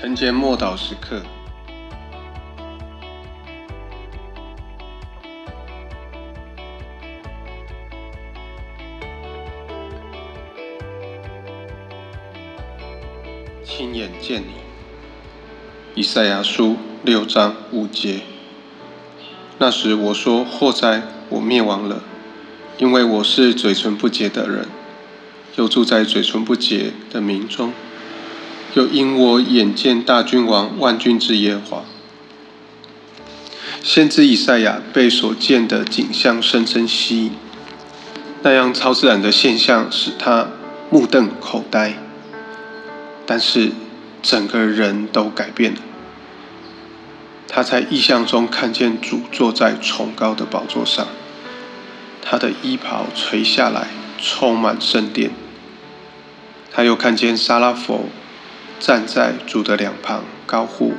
晨间默祷时刻，亲眼见你。以赛亚书六章五节。那时我说：祸哉，我灭亡了，因为我是嘴唇不洁的人，又住在嘴唇不洁的民中。又因我眼见大君王万军之耶和华，先知以赛亚被所见的景象深深吸引，那样超自然的现象使他目瞪口呆。但是整个人都改变了，他在异象中看见主坐在崇高的宝座上，他的衣袍垂下来，充满圣殿。他又看见沙拉佛。站在主的两旁，高呼：“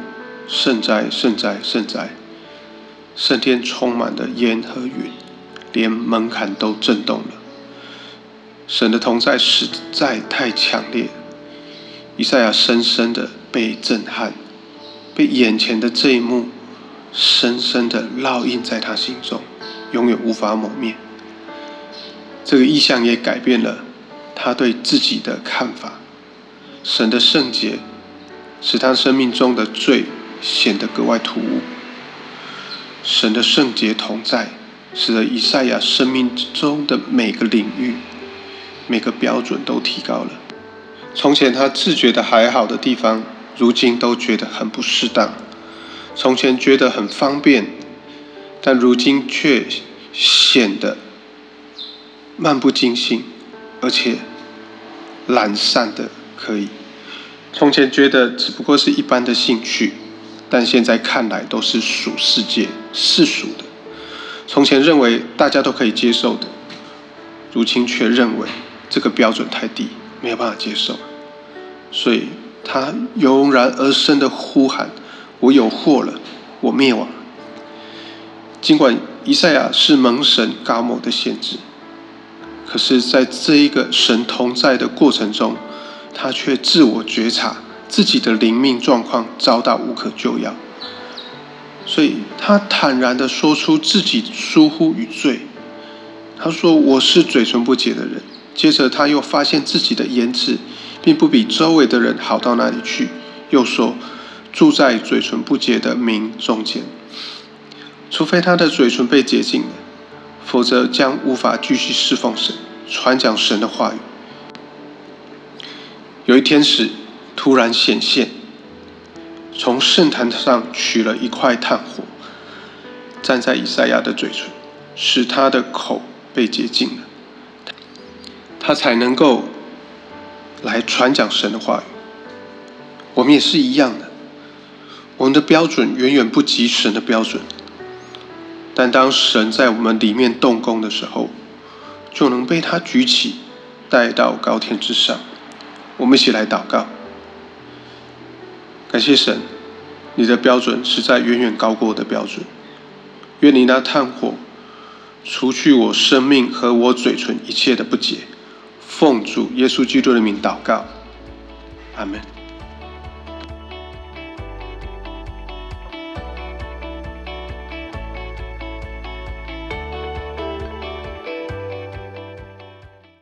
圣哉，圣哉，圣哉！”圣殿充满了烟和云，连门槛都震动了。神的同在实在太强烈，以赛亚深深的被震撼，被眼前的这一幕深深的烙印在他心中，永远无法抹灭。这个意象也改变了他对自己的看法。神的圣洁使他生命中的罪显得格外突兀。神的圣洁同在，使得以赛亚生命中的每个领域、每个标准都提高了。从前他自觉的还好的地方，如今都觉得很不适当；从前觉得很方便，但如今却显得漫不经心，而且懒散的。可以，从前觉得只不过是一般的兴趣，但现在看来都是属世界、世俗的。从前认为大家都可以接受的，如今却认为这个标准太低，没有办法接受。所以他油然而生的呼喊：“我有祸了，我灭亡。”尽管以赛亚是蒙神高某的限制，可是在这一个神同在的过程中。他却自我觉察自己的灵命状况遭到无可救药，所以他坦然的说出自己疏忽与罪。他说：“我是嘴唇不洁的人。”接着他又发现自己的言辞并不比周围的人好到哪里去，又说：“住在嘴唇不洁的民中间，除非他的嘴唇被洁净了，否则将无法继续侍奉神，传讲神的话语。”有一天使突然显现，从圣坛上取了一块炭火，站在以赛亚的嘴唇，使他的口被洁净了，他才能够来传讲神的话语。我们也是一样的，我们的标准远远不及神的标准，但当神在我们里面动工的时候，就能被他举起，带到高天之上。我们一起来祷告，感谢神，你的标准实在远远高过我的标准。愿你那炭火除去我生命和我嘴唇一切的不洁。奉主耶稣基督的名祷告，阿门。